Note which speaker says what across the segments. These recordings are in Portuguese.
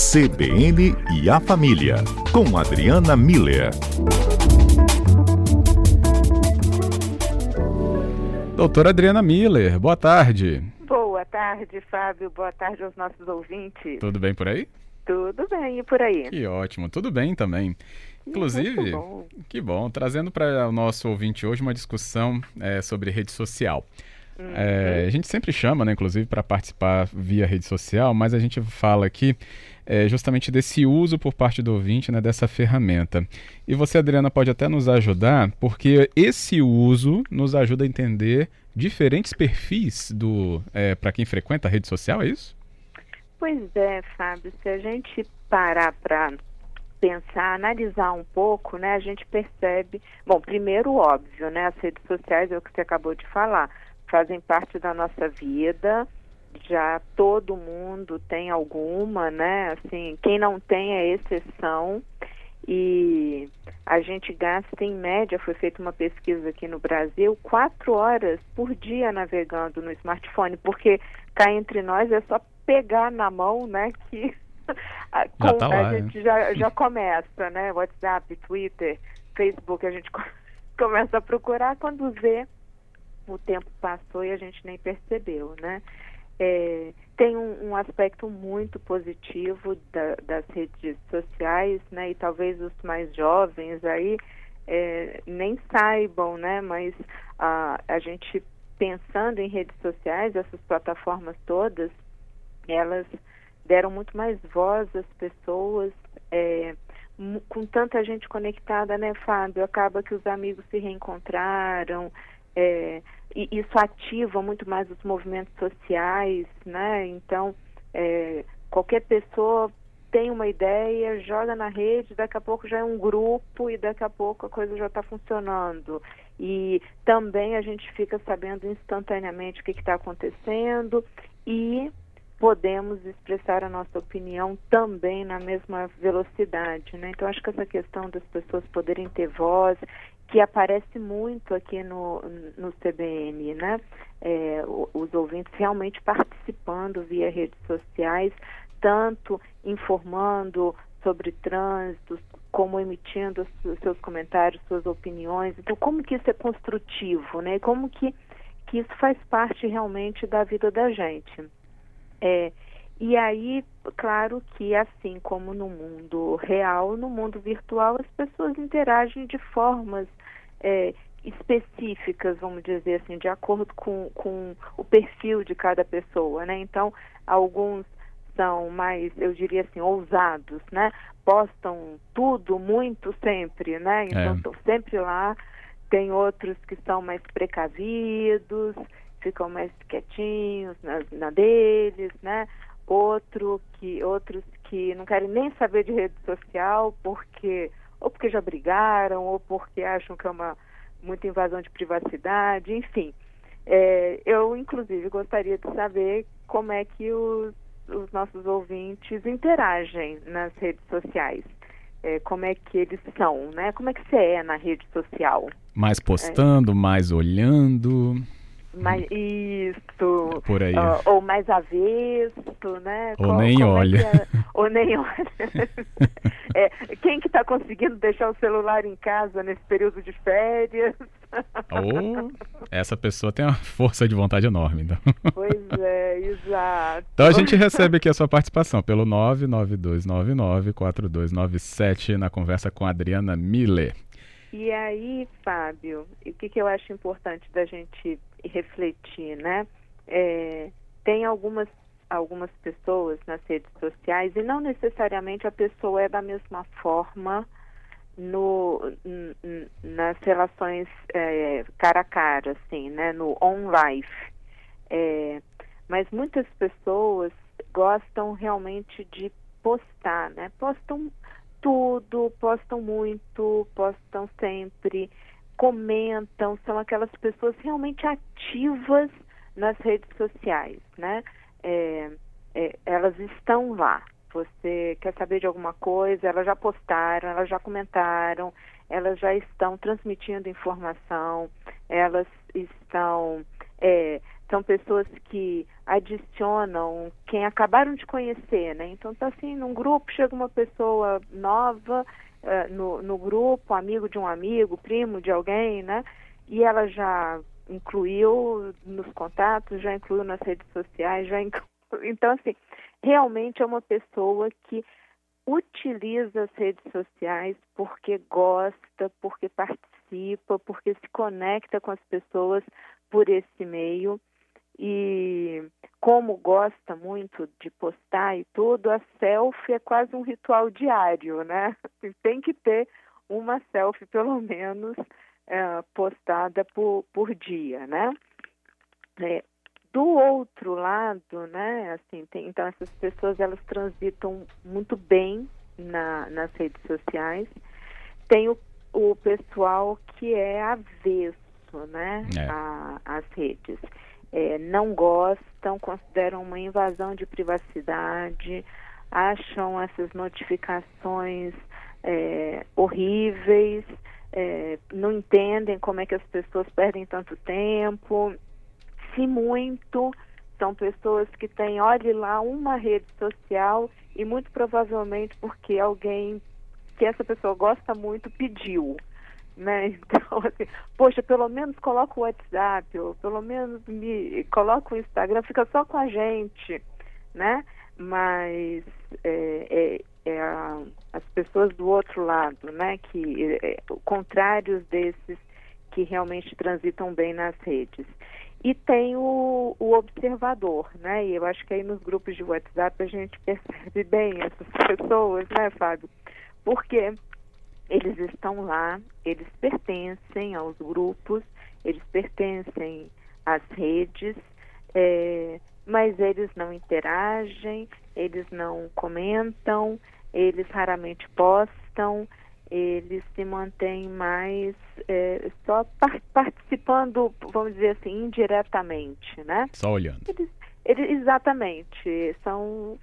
Speaker 1: CBN e a Família, com Adriana Miller.
Speaker 2: Doutora Adriana Miller, boa tarde.
Speaker 3: Boa tarde, Fábio. Boa tarde aos nossos ouvintes.
Speaker 2: Tudo bem por aí?
Speaker 3: Tudo bem, e por aí?
Speaker 2: Que ótimo, tudo bem também. Inclusive, bom. que bom, trazendo para o nosso ouvinte hoje uma discussão é, sobre rede social. Uhum. É, a gente sempre chama, né, inclusive, para participar via rede social, mas a gente fala aqui é, justamente desse uso por parte do ouvinte né, dessa ferramenta. E você, Adriana, pode até nos ajudar, porque esse uso nos ajuda a entender diferentes perfis do é, para quem frequenta a rede social, é isso?
Speaker 3: Pois é, Fábio. Se a gente parar para pensar, analisar um pouco, né, a gente percebe, bom, primeiro óbvio, né, as redes sociais é o que você acabou de falar, fazem parte da nossa vida, já todo mundo tem alguma, né, assim, quem não tem é exceção e a gente gasta em média, foi feita uma pesquisa aqui no Brasil, quatro horas por dia navegando no smartphone, porque cá entre nós é só pegar na mão, né, que a,
Speaker 2: já tá lá,
Speaker 3: a gente já, já começa, né? WhatsApp, Twitter, Facebook, a gente começa a procurar quando vê o tempo passou e a gente nem percebeu, né? É, tem um, um, aspecto muito positivo da, das redes sociais, né? E talvez os mais jovens aí é, nem saibam, né? Mas a, a gente pensando em redes sociais, essas plataformas todas, elas deram muito mais voz às pessoas, é, com tanta gente conectada, né, Fábio? Acaba que os amigos se reencontraram, é, e isso ativa muito mais os movimentos sociais, né? Então, é, qualquer pessoa tem uma ideia, joga na rede, daqui a pouco já é um grupo e daqui a pouco a coisa já está funcionando. E também a gente fica sabendo instantaneamente o que está acontecendo e podemos expressar a nossa opinião também na mesma velocidade, né? Então acho que essa questão das pessoas poderem ter voz, que aparece muito aqui no, no CBN, né? É, os ouvintes realmente participando via redes sociais, tanto informando sobre trânsito, como emitindo seus comentários, suas opiniões. Então, como que isso é construtivo, né? Como que, que isso faz parte realmente da vida da gente. É, e aí, claro que assim como no mundo real, no mundo virtual as pessoas interagem de formas é, específicas, vamos dizer assim, de acordo com, com o perfil de cada pessoa, né? Então, alguns são mais, eu diria assim, ousados, né? Postam tudo muito sempre, né? Então, estão é. sempre lá. Tem outros que são mais precavidos, ficam mais quietinhos na, na deles, né? Outro que, outros que não querem nem saber de rede social porque ou porque já brigaram ou porque acham que é uma muita invasão de privacidade, enfim. É, eu, inclusive, gostaria de saber como é que os, os nossos ouvintes interagem nas redes sociais. É, como é que eles são, né? Como é que você é na rede social?
Speaker 2: Mais postando, é. mais olhando
Speaker 3: mais isso
Speaker 2: por aí.
Speaker 3: uh, ou mais avesso né?
Speaker 2: Ou nem é olha. é?
Speaker 3: Ou nem olha. É, quem que está conseguindo deixar o celular em casa nesse período de férias?
Speaker 2: Ou essa pessoa tem uma força de vontade enorme então.
Speaker 3: pois é exato.
Speaker 2: Então a gente recebe aqui a sua participação pelo 992994297 na conversa com a Adriana Miller.
Speaker 3: E aí, Fábio, o que, que eu acho importante da gente refletir, né? É, tem algumas algumas pessoas nas redes sociais e não necessariamente a pessoa é da mesma forma no, nas relações é, cara a cara, assim, né? No on life. É, mas muitas pessoas gostam realmente de postar, né? Postam tudo, postam muito, postam sempre, comentam, são aquelas pessoas realmente ativas nas redes sociais, né? É, é, elas estão lá. Você quer saber de alguma coisa, elas já postaram, elas já comentaram, elas já estão transmitindo informação, elas estão é, são pessoas que adicionam quem acabaram de conhecer, né? Então tá assim, num grupo chega uma pessoa nova uh, no, no grupo, amigo de um amigo, primo de alguém, né? E ela já incluiu nos contatos, já incluiu nas redes sociais, já incluiu. Então, assim, realmente é uma pessoa que utiliza as redes sociais porque gosta, porque participa, porque se conecta com as pessoas por esse meio e como gosta muito de postar e tudo, a selfie é quase um ritual diário, né? Tem que ter uma selfie, pelo menos, é, postada por, por dia, né? É, do outro lado, né, assim, tem, então essas pessoas elas transitam muito bem na, nas redes sociais. Tem o, o pessoal que é avesso, né, é. a, às redes é, não gostam, consideram uma invasão de privacidade, acham essas notificações é, horríveis, é, não entendem como é que as pessoas perdem tanto tempo. Se muito, são pessoas que têm, olhe lá, uma rede social e muito provavelmente porque alguém que essa pessoa gosta muito pediu né? Então, assim, poxa, pelo menos coloca o WhatsApp, ou pelo menos me coloca o Instagram, fica só com a gente, né? Mas é, é, é a, as pessoas do outro lado, né? Que é, contrários desses que realmente transitam bem nas redes. E tem o, o, observador, né? E eu acho que aí nos grupos de WhatsApp a gente percebe bem essas pessoas, né, Fábio? Porque eles estão lá, eles pertencem aos grupos, eles pertencem às redes, é, mas eles não interagem, eles não comentam, eles raramente postam, eles se mantêm mais é, só par participando, vamos dizer assim, indiretamente, né?
Speaker 2: Só olhando.
Speaker 3: Eles, eles exatamente, são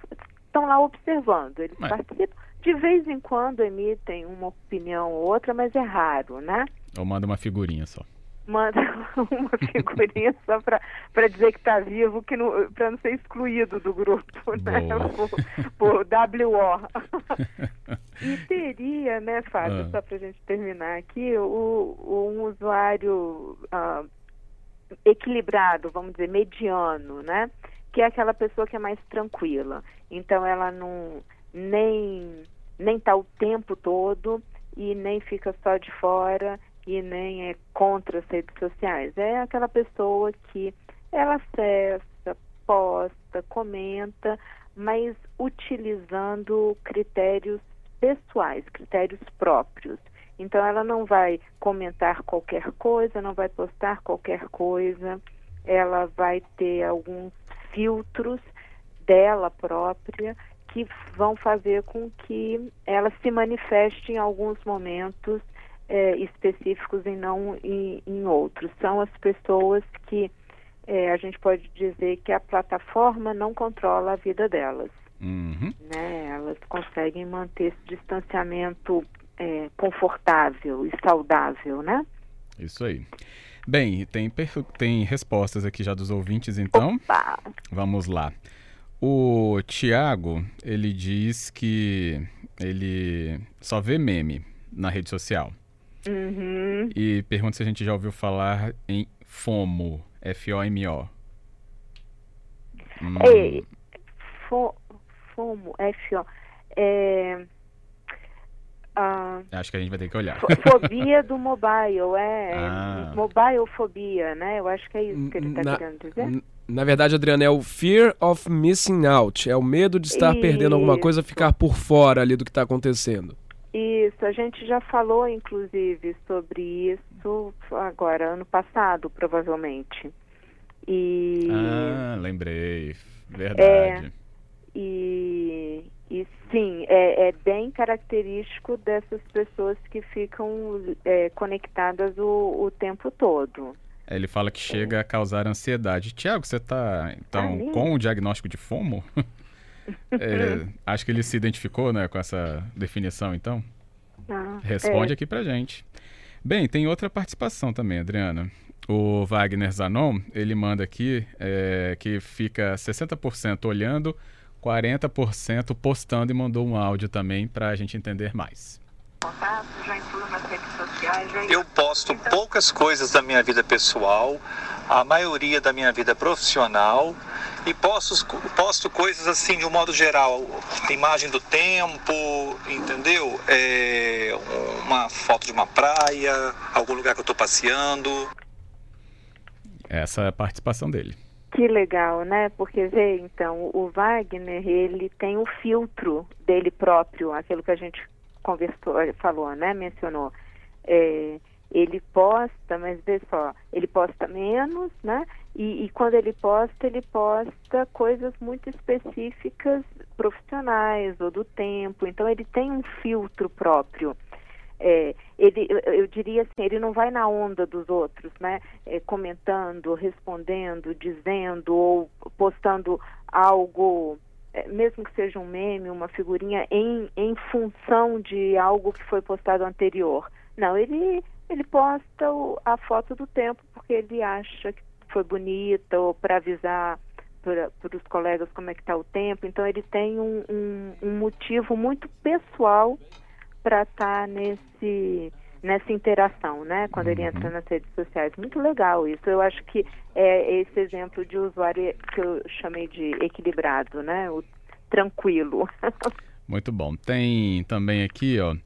Speaker 3: estão lá observando, eles mas... participam de vez em quando emitem uma opinião ou outra, mas é raro, né?
Speaker 2: Ou manda uma figurinha só.
Speaker 3: Manda uma figurinha só para dizer que está vivo, que para não ser excluído do grupo, né? Por, por WO. e teria, né, Fábio, ah. só para a gente terminar aqui, o, um usuário uh, equilibrado, vamos dizer, mediano, né? Que é aquela pessoa que é mais tranquila. Então ela não nem nem está o tempo todo e nem fica só de fora e nem é contra as redes sociais. É aquela pessoa que ela acessa, posta, comenta, mas utilizando critérios pessoais, critérios próprios. Então ela não vai comentar qualquer coisa, não vai postar qualquer coisa, ela vai ter alguns filtros dela própria que vão fazer com que ela se manifeste em alguns momentos é, específicos e não em, em, outros. São as pessoas que é, a gente pode dizer que a plataforma não controla a vida delas.
Speaker 2: Uhum.
Speaker 3: Né? Elas conseguem manter esse distanciamento é, confortável e saudável, né?
Speaker 2: Isso aí. Bem, tem, tem respostas aqui já dos ouvintes, então.
Speaker 3: Opa.
Speaker 2: Vamos lá. O Tiago, ele diz que ele só vê meme na rede social.
Speaker 3: Uhum.
Speaker 2: E pergunta se a gente já ouviu falar em FOMO, F-O-M-O.
Speaker 3: Hum. É, fo, FOMO, F-O. É,
Speaker 2: ah, Acho que a gente vai ter que olhar.
Speaker 3: Fobia do mobile, é. Ah. Mobile fobia, né? Eu acho que é isso que ele está querendo dizer.
Speaker 4: Na verdade, Adriana, é o fear of missing out. É o medo de estar isso. perdendo alguma coisa, ficar por fora ali do que está acontecendo.
Speaker 3: Isso, a gente já falou, inclusive, sobre isso agora, ano passado, provavelmente. E...
Speaker 2: Ah, lembrei. Verdade.
Speaker 3: É, e, e sim, é, é, bem característico dessas pessoas que ficam é, conectadas o, o tempo todo.
Speaker 2: Ele fala que chega a causar ansiedade. Tiago, você está então ah, com o diagnóstico de FOMO? é, acho que ele se identificou né, com essa definição, então.
Speaker 3: Ah,
Speaker 2: Responde
Speaker 3: é.
Speaker 2: aqui pra gente. Bem, tem outra participação também, Adriana. O Wagner Zanon, ele manda aqui é, que fica 60% olhando, 40% postando e mandou um áudio também para a gente entender mais.
Speaker 5: Eu posto poucas coisas da minha vida pessoal, a maioria da minha vida profissional e posto, posto coisas assim de um modo geral, imagem do tempo, entendeu? É, uma foto de uma praia, algum lugar que eu estou passeando.
Speaker 2: Essa é a participação dele.
Speaker 3: Que legal, né? Porque vê, então, o Wagner, ele tem o um filtro dele próprio, aquilo que a gente conversou, falou, né? Mencionou. É, ele posta, mas vê só, ele posta menos, né? E, e, quando ele posta, ele posta coisas muito específicas, profissionais ou do tempo. Então ele tem um filtro próprio. É, ele, eu diria assim, ele não vai na onda dos outros, né? É, comentando, respondendo, dizendo ou postando algo, mesmo que seja um meme, uma figurinha, em, em função de algo que foi postado anterior. Não, ele, ele posta o, a foto do tempo porque ele acha que foi bonita ou para avisar para os colegas como é que está o tempo. Então ele tem um, um, um motivo muito pessoal para estar tá nesse nessa interação, né? Quando ele entra uhum. nas redes sociais. Muito legal isso. Eu acho que é esse exemplo de usuário que eu chamei de equilibrado, né? O tranquilo.
Speaker 2: Muito bom. Tem também aqui, ó,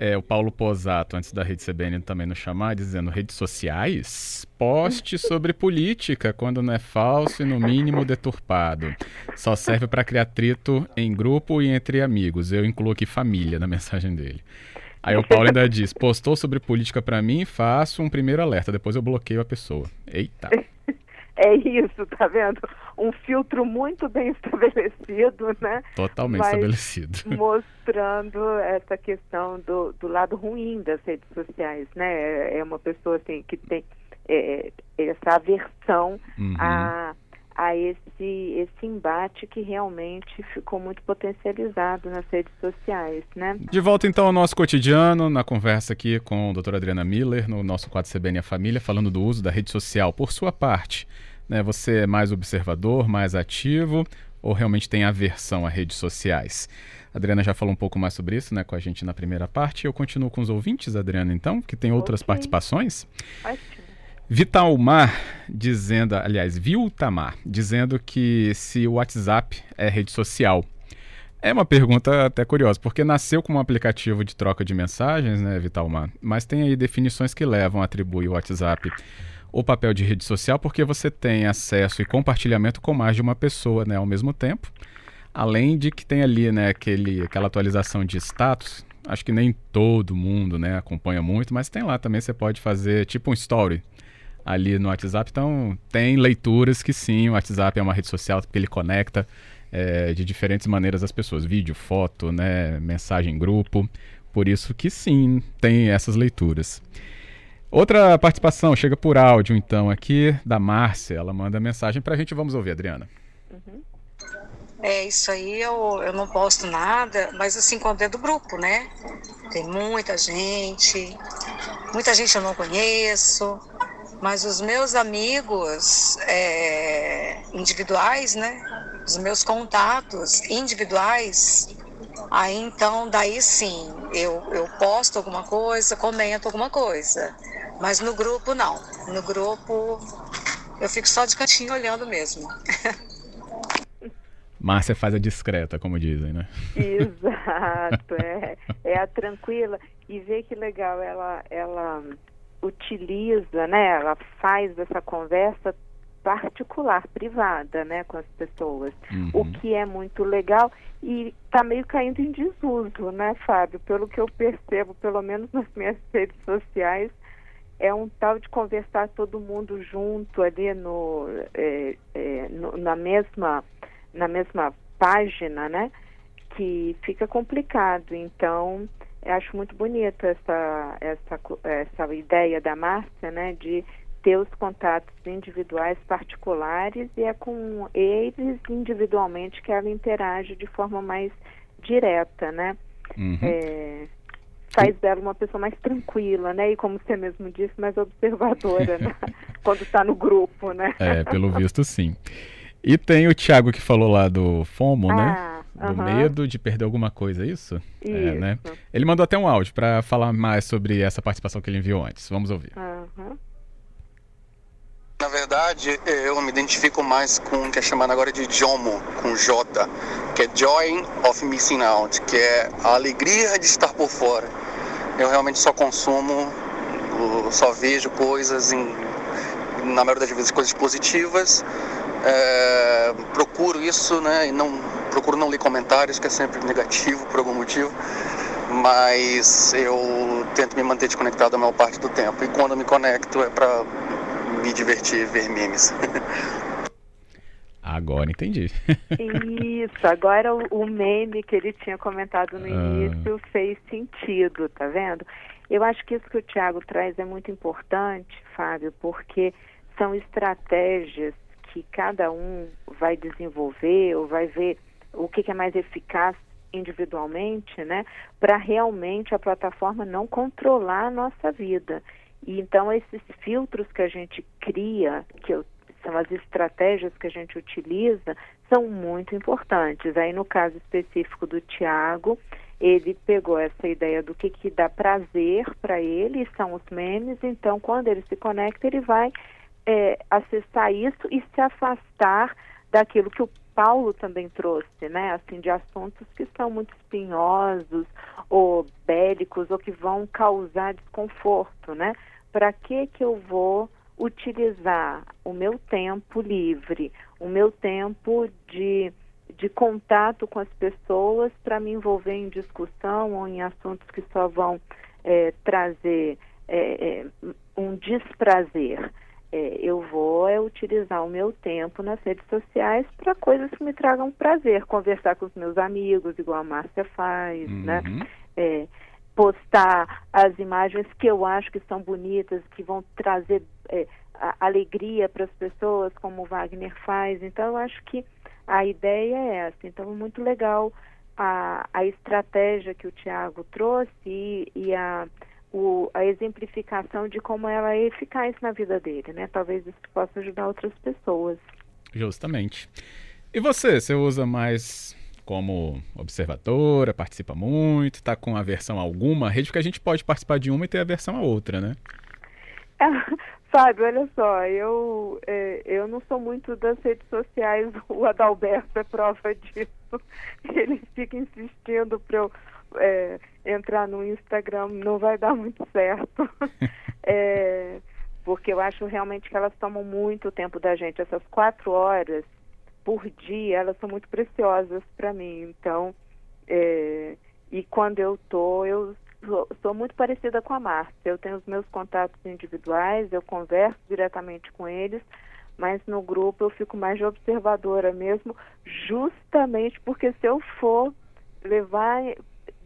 Speaker 2: é, o Paulo Posato, antes da Rede CBN também nos chamar, dizendo redes sociais, poste sobre política, quando não é falso e no mínimo deturpado. Só serve para criar atrito em grupo e entre amigos. Eu incluo aqui família na mensagem dele. Aí o Paulo ainda diz, postou sobre política para mim, faço um primeiro alerta, depois eu bloqueio a pessoa. Eita.
Speaker 3: É isso, tá vendo? Um filtro muito bem estabelecido, né?
Speaker 2: Totalmente Mas estabelecido.
Speaker 3: Mostrando essa questão do, do lado ruim das redes sociais, né? É uma pessoa assim que tem é, essa aversão uhum. a, a esse, esse embate que realmente ficou muito potencializado nas redes sociais, né?
Speaker 2: De volta então ao nosso cotidiano, na conversa aqui com a doutora Adriana Miller, no nosso quadro CBN a Família, falando do uso da rede social por sua parte. Né? Você é mais observador, mais ativo ou realmente tem aversão a redes sociais? A Adriana já falou um pouco mais sobre isso né, com a gente na primeira parte. Eu continuo com os ouvintes, Adriana, então, que tem outras okay. participações.
Speaker 3: Ótimo.
Speaker 2: Vitalmar dizendo, aliás, Viltamar, dizendo que se o WhatsApp é rede social. É uma pergunta até curiosa, porque nasceu como um aplicativo de troca de mensagens, né, Vitalmar? Mas tem aí definições que levam a atribuir o WhatsApp o papel de rede social porque você tem acesso e compartilhamento com mais de uma pessoa né, ao mesmo tempo. Além de que tem ali né, aquele, aquela atualização de status. Acho que nem todo mundo né, acompanha muito, mas tem lá também você pode fazer tipo um story ali no WhatsApp. Então tem leituras que sim, o WhatsApp é uma rede social porque ele conecta é, de diferentes maneiras as pessoas. Vídeo, foto, né, mensagem em grupo. Por isso que sim, tem essas leituras. Outra participação chega por áudio, então, aqui da Márcia. Ela manda mensagem para a gente. Vamos ouvir, Adriana.
Speaker 6: Uhum. É, isso aí eu, eu não posto nada, mas assim, quando é do grupo, né? Tem muita gente, muita gente eu não conheço, mas os meus amigos é, individuais, né? Os meus contatos individuais, aí então, daí sim, eu, eu posto alguma coisa, comento alguma coisa. Mas no grupo, não. No grupo, eu fico só de cantinho olhando mesmo.
Speaker 2: Márcia faz a discreta, como dizem, né?
Speaker 3: Exato, é, é a tranquila. E vê que legal, ela, ela utiliza, né? Ela faz essa conversa particular, privada, né, com as pessoas. Uhum. O que é muito legal e está meio caindo em desuso, né, Fábio? Pelo que eu percebo, pelo menos nas minhas redes sociais, é um tal de conversar todo mundo junto ali no, é, é, no, na mesma na mesma página, né? Que fica complicado. Então, eu acho muito bonita essa essa essa ideia da Márcia, né? De ter os contatos individuais particulares e é com eles individualmente que ela interage de forma mais direta, né? Uhum. É, faz dela uma pessoa mais tranquila, né? E como você mesmo disse, mais observadora, né? Quando está no grupo, né?
Speaker 2: É, pelo visto sim. E tem o Thiago que falou lá do FOMO, né? Do
Speaker 3: aham.
Speaker 2: medo de perder alguma coisa, é isso? É,
Speaker 3: Isso.
Speaker 2: né? Ele mandou até um áudio para falar mais sobre essa participação que ele enviou antes. Vamos ouvir.
Speaker 3: Aham.
Speaker 7: Na verdade, eu me identifico mais com o que é chamado agora de JOMO, com J, que é Joy of Missing Out, que é a alegria de estar por fora. Eu realmente só consumo, só vejo coisas, em, na maioria das vezes, coisas positivas. É, procuro isso, né, e não procuro não ler comentários, que é sempre negativo por algum motivo. Mas eu tento me manter desconectado a maior parte do tempo. E quando eu me conecto é para me divertir, ver memes.
Speaker 2: Agora entendi.
Speaker 3: Isso, agora o, o meme que ele tinha comentado no
Speaker 2: Ah.
Speaker 3: início fez sentido, tá vendo? Eu acho que isso que o Tiago traz é muito importante, Fábio, porque são estratégias que cada um vai desenvolver ou vai ver o que, que é mais eficaz individualmente, né? Para realmente a plataforma não controlar a nossa vida. E então esses filtros que a gente cria, que eu são as estratégias que a gente utiliza, são muito importantes. Aí, no caso específico do Tiago, ele pegou essa ideia do que, que dá prazer para ele, são os memes, então, quando ele se conecta, ele vai é, acessar isso e se afastar daquilo que o Paulo também trouxe, né? Assim, de assuntos que são muito espinhosos ou bélicos ou que vão causar desconforto, né? Para que que eu vou utilizar o meu tempo livre, o meu tempo de, de contato com as pessoas para me envolver em discussão ou em assuntos que só vão eh, trazer eh, um desprazer. Eh, eu vou é, utilizar o meu tempo nas redes sociais para coisas que me tragam prazer, conversar com os meus amigos, igual a Márcia faz, né?
Speaker 2: Uhum.
Speaker 3: É, postar as imagens que eu acho que são bonitas, que vão trazer é, alegria para as pessoas, como o Wagner faz. Então, eu acho que a ideia é essa. Então, é muito legal a, a estratégia que o Tiago trouxe e, e a, o, a exemplificação de como ela é eficaz na vida dele, né? Talvez isso possa ajudar outras pessoas.
Speaker 2: Justamente. E você, você usa mais como observadora, participa muito, tá com aversão a alguma rede, porque a gente pode participar de uma e ter aversão a outra, né?
Speaker 3: Fábio, olha só, eu, é, eu não sou muito das redes sociais, o Adalberto é prova disso. Ele fica insistindo para eu é, entrar no Instagram, não vai dar muito certo. É, porque eu acho realmente que elas tomam muito tempo da gente. Essas quatro horas por dia, elas são muito preciosas para mim. Então, é, e quando eu tô, eu sou, sou muito parecida com a Márcia. Eu tenho os meus contatos individuais, eu converso diretamente com eles, mas no grupo eu fico mais de observadora mesmo, justamente porque se eu for levar,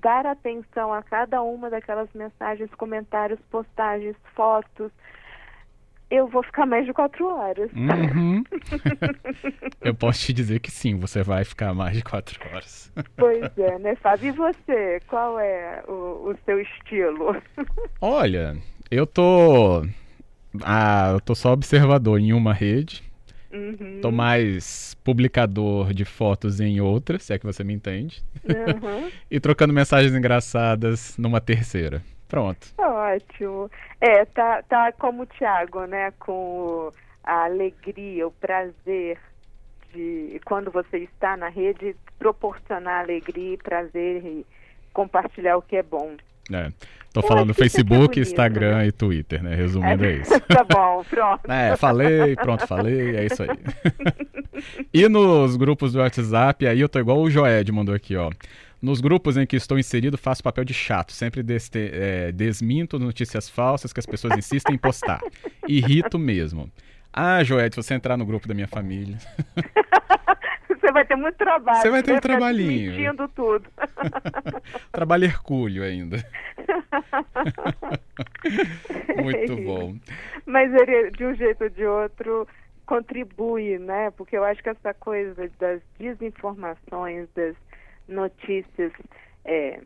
Speaker 3: dar atenção a cada uma daquelas mensagens, comentários, postagens, fotos, eu vou ficar mais de quatro horas.
Speaker 2: Uhum. Eu posso te dizer que sim, você vai ficar mais de quatro horas.
Speaker 3: Pois é, né, Fábio? E você? Qual é o, o seu estilo?
Speaker 2: Olha, eu tô. Ah, eu tô só observador em uma rede.
Speaker 3: Uhum.
Speaker 2: Tô mais publicador de fotos em outra, se é que você me entende.
Speaker 3: Uhum.
Speaker 2: E trocando mensagens engraçadas numa terceira. Pronto.
Speaker 3: Ótimo. É, tá, tá como o Thiago, né? Com a alegria, o prazer de quando você está na rede, proporcionar alegria e prazer e compartilhar o que é bom.
Speaker 2: É. Tô
Speaker 3: Eu
Speaker 2: falando
Speaker 3: é
Speaker 2: Facebook, Instagram
Speaker 3: né?
Speaker 2: e Twitter, né? Resumindo é isso.
Speaker 3: tá bom, pronto.
Speaker 2: É, falei, pronto, falei, é isso aí. e nos grupos do WhatsApp, aí eu tô igual o Joed mandou aqui, ó. Nos grupos em que estou inserido, faço papel de chato. Sempre deste- é, desminto notícias falsas que as pessoas insistem em postar. Irrito mesmo. Ah, Joed, se você entrar no grupo da minha família.
Speaker 3: Você vai ter muito trabalho.
Speaker 2: Você vai ter um trabalhinho.
Speaker 3: Mentindo tudo.
Speaker 2: Trabalho hercúleo ainda. Muito bom.
Speaker 3: Mas ele, de um jeito ou de outro, contribui, né? Porque eu acho que essa coisa das desinformações, das notícias é,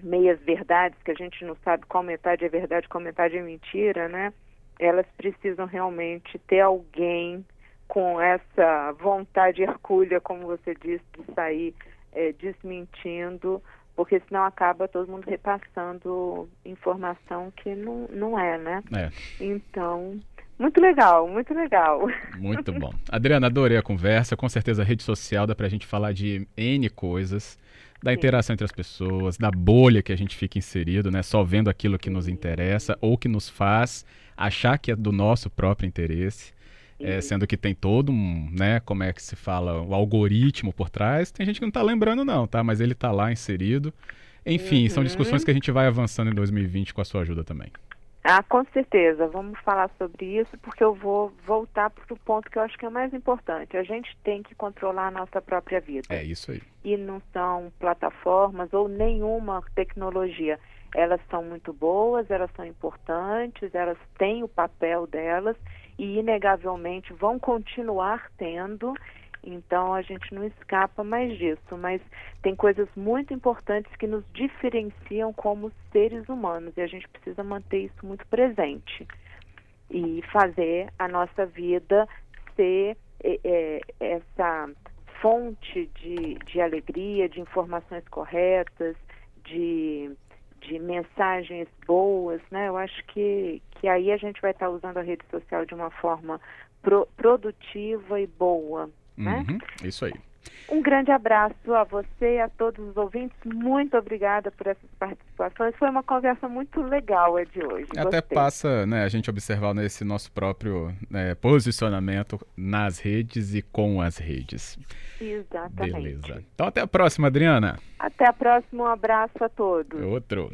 Speaker 3: meias verdades, que a gente não sabe qual metade é verdade, qual metade é mentira, né? Elas precisam realmente ter alguém com essa vontade hercúlea, como você disse, de sair é, desmentindo, porque senão acaba todo mundo repassando informação que não, não é, né?
Speaker 2: É.
Speaker 3: Então, muito legal, muito legal.
Speaker 2: Muito bom. Adriana, adorei a conversa. Com certeza a rede social dá pra gente falar de N coisas, da Sim. interação entre as pessoas, da bolha que a gente fica inserido, né? Só vendo aquilo que nos interessa ou que nos faz achar que é do nosso próprio interesse. É, sendo que tem todo um, né, como é que se fala, o algoritmo por trás. Tem gente que não está lembrando não, tá? Mas ele está lá inserido. Enfim, uhum. são discussões que a gente vai avançando em 2020 com a sua ajuda também.
Speaker 3: Ah, com certeza. Vamos falar sobre isso, porque eu vou voltar para o ponto que eu acho que é o mais importante. A gente tem que controlar a nossa própria vida.
Speaker 2: É isso aí.
Speaker 3: E não são plataformas ou nenhuma tecnologia. Elas são muito boas, elas são importantes, elas têm o papel delas e inegavelmente vão continuar tendo. Então a gente não escapa mais disso, mas tem coisas muito importantes que nos diferenciam como seres humanos e a gente precisa manter isso muito presente e fazer a nossa vida ser é, é, essa fonte de, de alegria, de informações corretas, de de mensagens boas, né? Eu acho que, que aí a gente vai estar usando a rede social de uma forma pro, produtiva e boa, né?
Speaker 2: Uhum, isso aí.
Speaker 3: Um grande abraço a você e a todos os ouvintes. Muito obrigada por essas participações. Foi uma conversa muito legal a de hoje.
Speaker 2: Até passa né, a gente observar nesse nosso próprio né, posicionamento nas redes e com as redes.
Speaker 3: Exatamente.
Speaker 2: Beleza. Então até a próxima, Adriana.
Speaker 3: Até a próxima. Um abraço a todos.
Speaker 2: Outro.